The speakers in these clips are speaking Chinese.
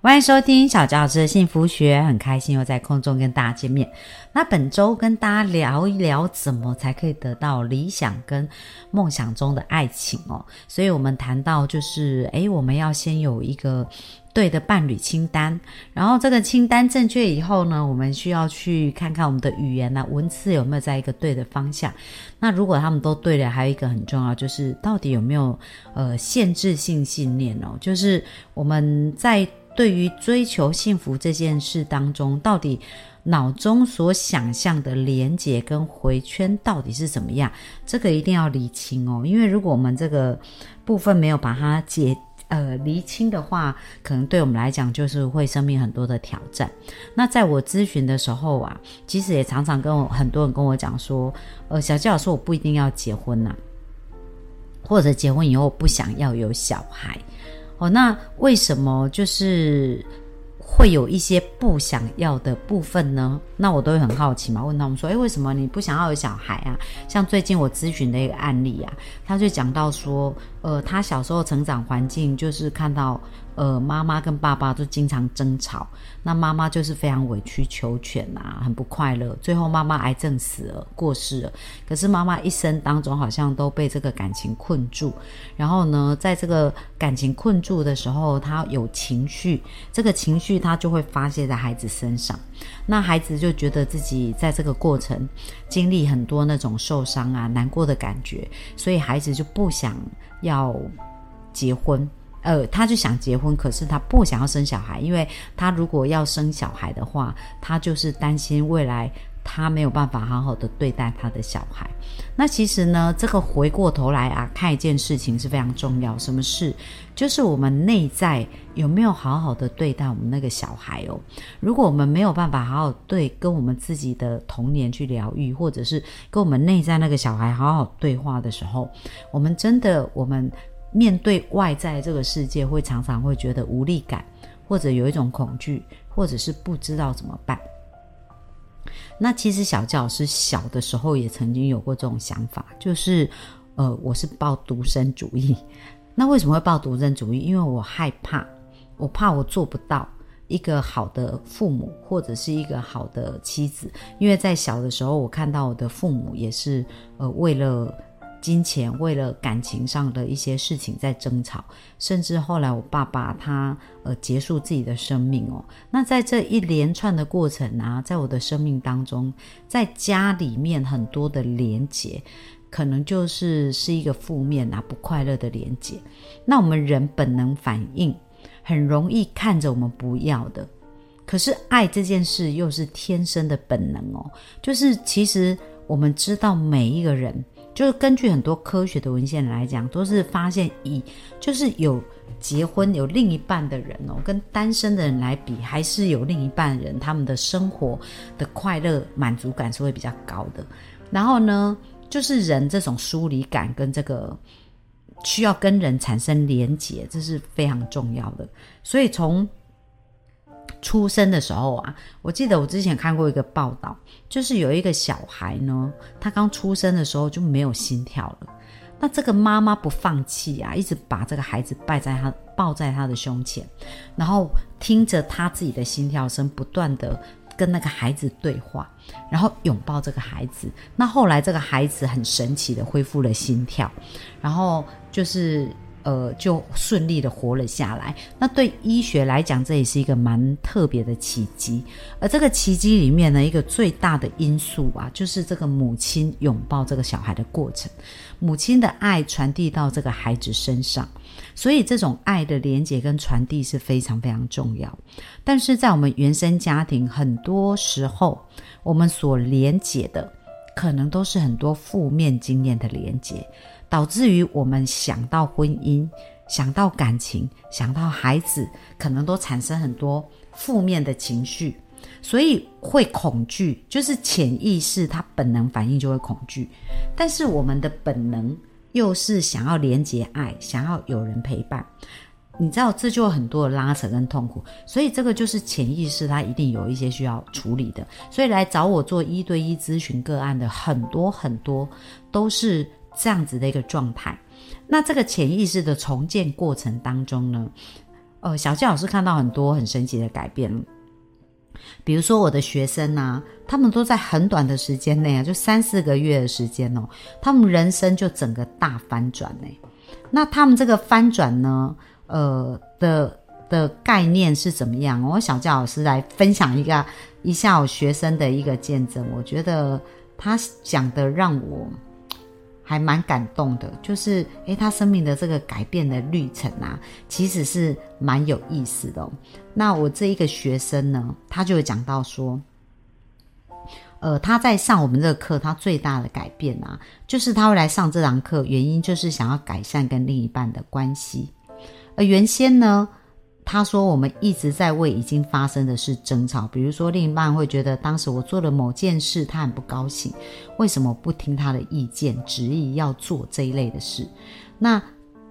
欢迎收听小教师幸福学，很开心又在空中跟大家见面。那本周跟大家聊一聊，怎么才可以得到理想跟梦想中的爱情哦。所以我们谈到就是，诶，我们要先有一个对的伴侣清单，然后这个清单正确以后呢，我们需要去看看我们的语言呢文字有没有在一个对的方向。那如果他们都对了，还有一个很重要就是到底有没有呃限制性信念哦，就是我们在。对于追求幸福这件事当中，到底脑中所想象的连结跟回圈到底是怎么样？这个一定要理清哦。因为如果我们这个部分没有把它解呃厘清的话，可能对我们来讲就是会生命很多的挑战。那在我咨询的时候啊，其实也常常跟我很多人跟我讲说，呃，小教授我不一定要结婚呐，或者结婚以后不想要有小孩。哦，那为什么就是会有一些不想要的部分呢？那我都会很好奇嘛，问他们说：“诶，为什么你不想要有小孩啊？”像最近我咨询的一个案例啊，他就讲到说，呃，他小时候成长环境就是看到。呃，妈妈跟爸爸都经常争吵，那妈妈就是非常委曲求全啊，很不快乐。最后妈妈癌症死了，过世了。可是妈妈一生当中好像都被这个感情困住，然后呢，在这个感情困住的时候，她有情绪，这个情绪她就会发泄在孩子身上。那孩子就觉得自己在这个过程经历很多那种受伤啊、难过的感觉，所以孩子就不想要结婚。呃，他就想结婚，可是他不想要生小孩，因为他如果要生小孩的话，他就是担心未来他没有办法好好的对待他的小孩。那其实呢，这个回过头来啊，看一件事情是非常重要，什么事？就是我们内在有没有好好的对待我们那个小孩哦？如果我们没有办法好好对跟我们自己的童年去疗愈，或者是跟我们内在那个小孩好好对话的时候，我们真的我们。面对外在这个世界，会常常会觉得无力感，或者有一种恐惧，或者是不知道怎么办。那其实小教师小的时候也曾经有过这种想法，就是呃，我是抱独身主义。那为什么会抱独身主义？因为我害怕，我怕我做不到一个好的父母，或者是一个好的妻子。因为在小的时候，我看到我的父母也是呃，为了。金钱为了感情上的一些事情在争吵，甚至后来我爸爸他呃结束自己的生命哦。那在这一连串的过程啊，在我的生命当中，在家里面很多的连结，可能就是是一个负面啊不快乐的连结。那我们人本能反应很容易看着我们不要的，可是爱这件事又是天生的本能哦。就是其实我们知道每一个人。就是根据很多科学的文献来讲，都是发现以就是有结婚有另一半的人哦，跟单身的人来比，还是有另一半人他们的生活的快乐满足感是会比较高的。然后呢，就是人这种疏离感跟这个需要跟人产生连结，这是非常重要的。所以从出生的时候啊，我记得我之前看过一个报道，就是有一个小孩呢，他刚出生的时候就没有心跳了。那这个妈妈不放弃啊，一直把这个孩子抱在他抱在他的胸前，然后听着他自己的心跳声，不断的跟那个孩子对话，然后拥抱这个孩子。那后来这个孩子很神奇的恢复了心跳，然后就是。呃，就顺利的活了下来。那对医学来讲，这也是一个蛮特别的奇迹。而这个奇迹里面呢，一个最大的因素啊，就是这个母亲拥抱这个小孩的过程，母亲的爱传递到这个孩子身上。所以，这种爱的连接跟传递是非常非常重要。但是在我们原生家庭，很多时候我们所连接的，可能都是很多负面经验的连接。导致于我们想到婚姻、想到感情、想到孩子，可能都产生很多负面的情绪，所以会恐惧，就是潜意识它本能反应就会恐惧。但是我们的本能又是想要连接爱，想要有人陪伴。你知道，这就有很多的拉扯跟痛苦，所以这个就是潜意识，它一定有一些需要处理的。所以来找我做一对一咨询个案的很多很多都是这样子的一个状态。那这个潜意识的重建过程当中呢，呃，小纪老师看到很多很神奇的改变。比如说我的学生呐，他们都在很短的时间内啊，就三四个月的时间哦，他们人生就整个大翻转呢。那他们这个翻转呢？呃的的概念是怎么样？我小教老师来分享一个一下我学生的一个见证，我觉得他讲的让我还蛮感动的，就是诶，他生命的这个改变的历程啊，其实是蛮有意思的。那我这一个学生呢，他就有讲到说，呃，他在上我们这个课，他最大的改变啊，就是他会来上这堂课，原因就是想要改善跟另一半的关系。而原先呢，他说我们一直在为已经发生的事争吵，比如说另一半会觉得当时我做了某件事，他很不高兴，为什么不听他的意见，执意要做这一类的事？那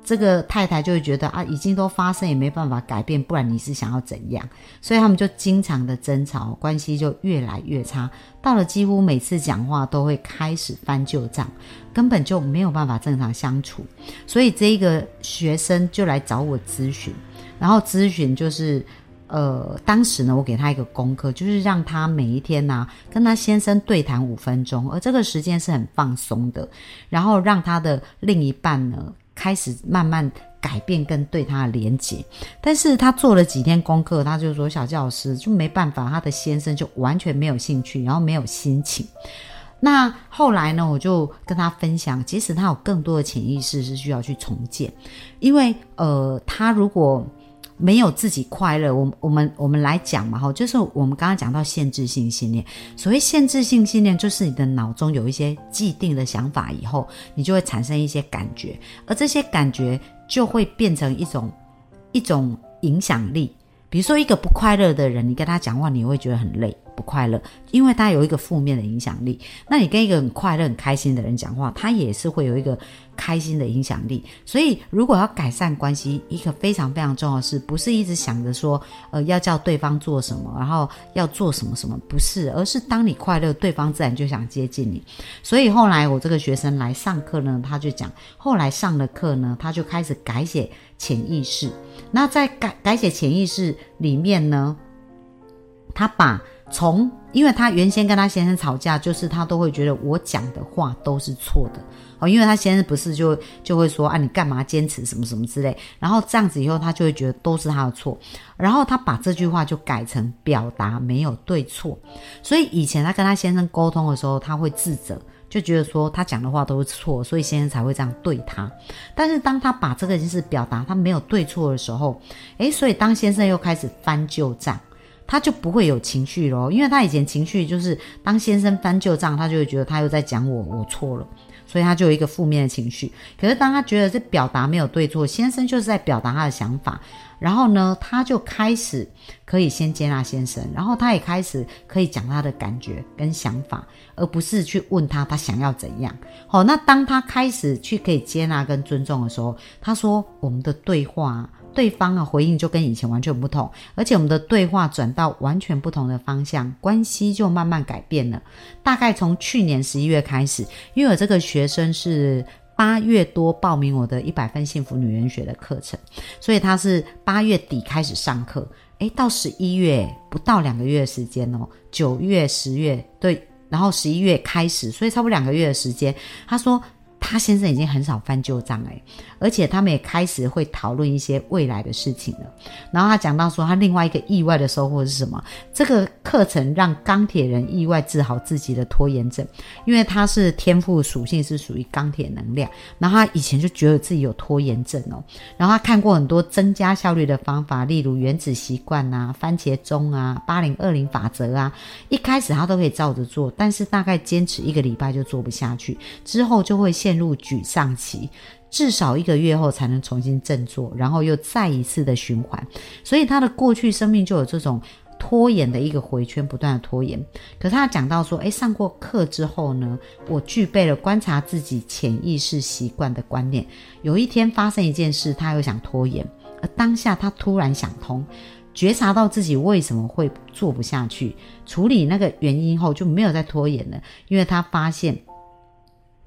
这个太太就会觉得啊，已经都发生，也没办法改变，不然你是想要怎样？所以他们就经常的争吵，关系就越来越差，到了几乎每次讲话都会开始翻旧账。根本就没有办法正常相处，所以这一个学生就来找我咨询，然后咨询就是，呃，当时呢，我给他一个功课，就是让他每一天呢跟他先生对谈五分钟，而这个时间是很放松的，然后让他的另一半呢开始慢慢改变跟对他的连接，但是他做了几天功课，他就说小教师就没办法，他的先生就完全没有兴趣，然后没有心情。那后来呢？我就跟他分享，即使他有更多的潜意识是需要去重建，因为呃，他如果没有自己快乐，我我们我们来讲嘛哈，就是我们刚刚讲到限制性信念。所谓限制性信念，就是你的脑中有一些既定的想法，以后你就会产生一些感觉，而这些感觉就会变成一种一种影响力。比如说，一个不快乐的人，你跟他讲话，你会觉得很累。不快乐，因为他有一个负面的影响力。那你跟一个很快乐、很开心的人讲话，他也是会有一个开心的影响力。所以，如果要改善关系，一个非常非常重要的事，不是一直想着说，呃，要叫对方做什么，然后要做什么什么，不是，而是当你快乐，对方自然就想接近你。所以后来我这个学生来上课呢，他就讲，后来上了课呢，他就开始改写潜意识。那在改改写潜意识里面呢，他把从，因为他原先跟他先生吵架，就是他都会觉得我讲的话都是错的哦，因为他先生不是就就会说啊，你干嘛坚持什么什么之类，然后这样子以后他就会觉得都是他的错，然后他把这句话就改成表达没有对错，所以以前他跟他先生沟通的时候，他会自责，就觉得说他讲的话都是错，所以先生才会这样对他。但是当他把这个件事表达他没有对错的时候，诶，所以当先生又开始翻旧账。他就不会有情绪咯，因为他以前情绪就是当先生翻旧账，他就会觉得他又在讲我，我错了，所以他就有一个负面的情绪。可是当他觉得这表达没有对错，先生就是在表达他的想法，然后呢，他就开始可以先接纳先生，然后他也开始可以讲他的感觉跟想法，而不是去问他他想要怎样。好，那当他开始去可以接纳跟尊重的时候，他说我们的对话。对方啊，回应就跟以前完全不同，而且我们的对话转到完全不同的方向，关系就慢慢改变了。大概从去年十一月开始，因为我这个学生是八月多报名我的一百分幸福女人学的课程，所以他是八月底开始上课，诶，到十一月不到两个月的时间哦，九月、十月对，然后十一月开始，所以差不多两个月的时间，他说。他先生已经很少翻旧账哎，而且他们也开始会讨论一些未来的事情了。然后他讲到说，他另外一个意外的收获是什么？这个课程让钢铁人意外治好自己的拖延症，因为他是天赋属性是属于钢铁能量，然后他以前就觉得自己有拖延症哦。然后他看过很多增加效率的方法，例如原子习惯啊、番茄钟啊、八零二零法则啊。一开始他都可以照着做，但是大概坚持一个礼拜就做不下去，之后就会陷入沮丧期，至少一个月后才能重新振作，然后又再一次的循环。所以他的过去生命就有这种拖延的一个回圈，不断的拖延。可是他讲到说，诶，上过课之后呢，我具备了观察自己潜意识习惯的观念。有一天发生一件事，他又想拖延，而当下他突然想通，觉察到自己为什么会做不下去，处理那个原因后就没有再拖延了，因为他发现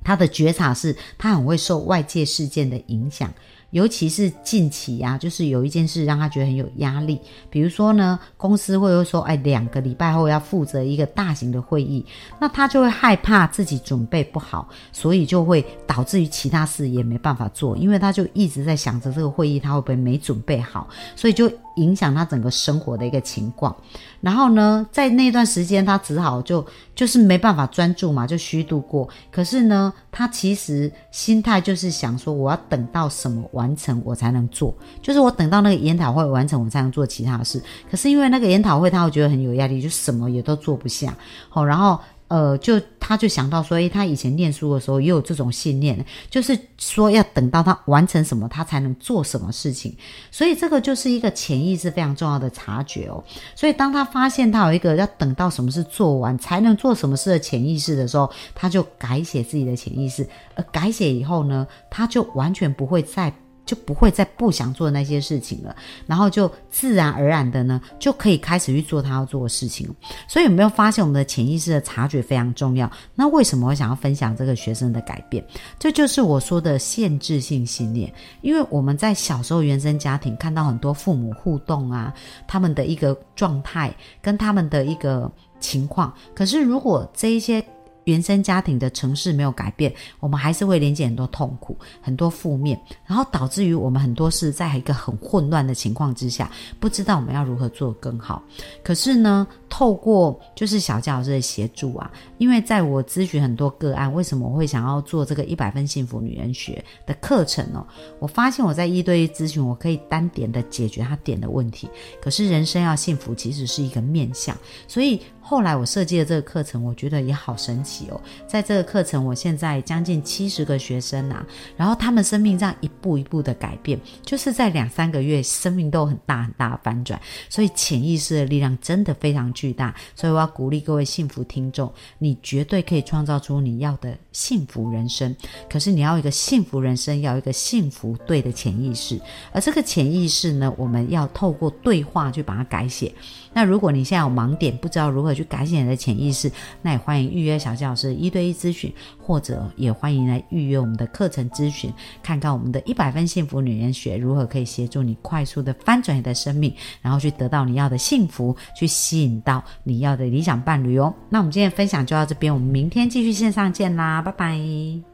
他的觉察是，他很会受外界事件的影响。尤其是近期啊，就是有一件事让他觉得很有压力。比如说呢，公司会说，哎，两个礼拜后要负责一个大型的会议，那他就会害怕自己准备不好，所以就会导致于其他事也没办法做，因为他就一直在想着这个会议他会不会没准备好，所以就影响他整个生活的一个情况。然后呢，在那段时间他只好就就是没办法专注嘛，就虚度过。可是呢，他其实心态就是想说，我要等到什么？完成我才能做，就是我等到那个研讨会完成，我才能做其他的事。可是因为那个研讨会，他会觉得很有压力，就什么也都做不下。好，然后呃，就他就想到说，诶，他以前念书的时候也有这种信念，就是说要等到他完成什么，他才能做什么事情。所以这个就是一个潜意识非常重要的察觉哦。所以当他发现他有一个要等到什么事做完才能做什么事的潜意识的时候，他就改写自己的潜意识。而改写以后呢，他就完全不会再。就不会再不想做那些事情了，然后就自然而然的呢，就可以开始去做他要做的事情。所以有没有发现我们的潜意识的察觉非常重要？那为什么我想要分享这个学生的改变？这就是我说的限制性信念。因为我们在小时候原生家庭看到很多父母互动啊，他们的一个状态跟他们的一个情况，可是如果这一些。原生家庭的城市没有改变，我们还是会连接很多痛苦、很多负面，然后导致于我们很多事在一个很混乱的情况之下，不知道我们要如何做更好。可是呢，透过就是小教老师的协助啊，因为在我咨询很多个案，为什么我会想要做这个一百分幸福女人学的课程呢？我发现我在一对一咨询，我可以单点的解决他点的问题。可是人生要幸福，其实是一个面向，所以。后来我设计的这个课程，我觉得也好神奇哦。在这个课程，我现在将近七十个学生呐，然后他们生命这样一步一步的改变，就是在两三个月，生命都很大很大的翻转。所以潜意识的力量真的非常巨大。所以我要鼓励各位幸福听众，你绝对可以创造出你要的幸福人生。可是你要一个幸福人生，要一个幸福对的潜意识。而这个潜意识呢，我们要透过对话去把它改写。那如果你现在有盲点，不知道如何去改写你的潜意识，那也欢迎预约小教师一对一咨询，或者也欢迎来预约我们的课程咨询，看看我们的一百分幸福女人学如何可以协助你快速的翻转你的生命，然后去得到你要的幸福，去吸引到你要的理想伴侣哦。那我们今天分享就到这边，我们明天继续线上见啦，拜拜。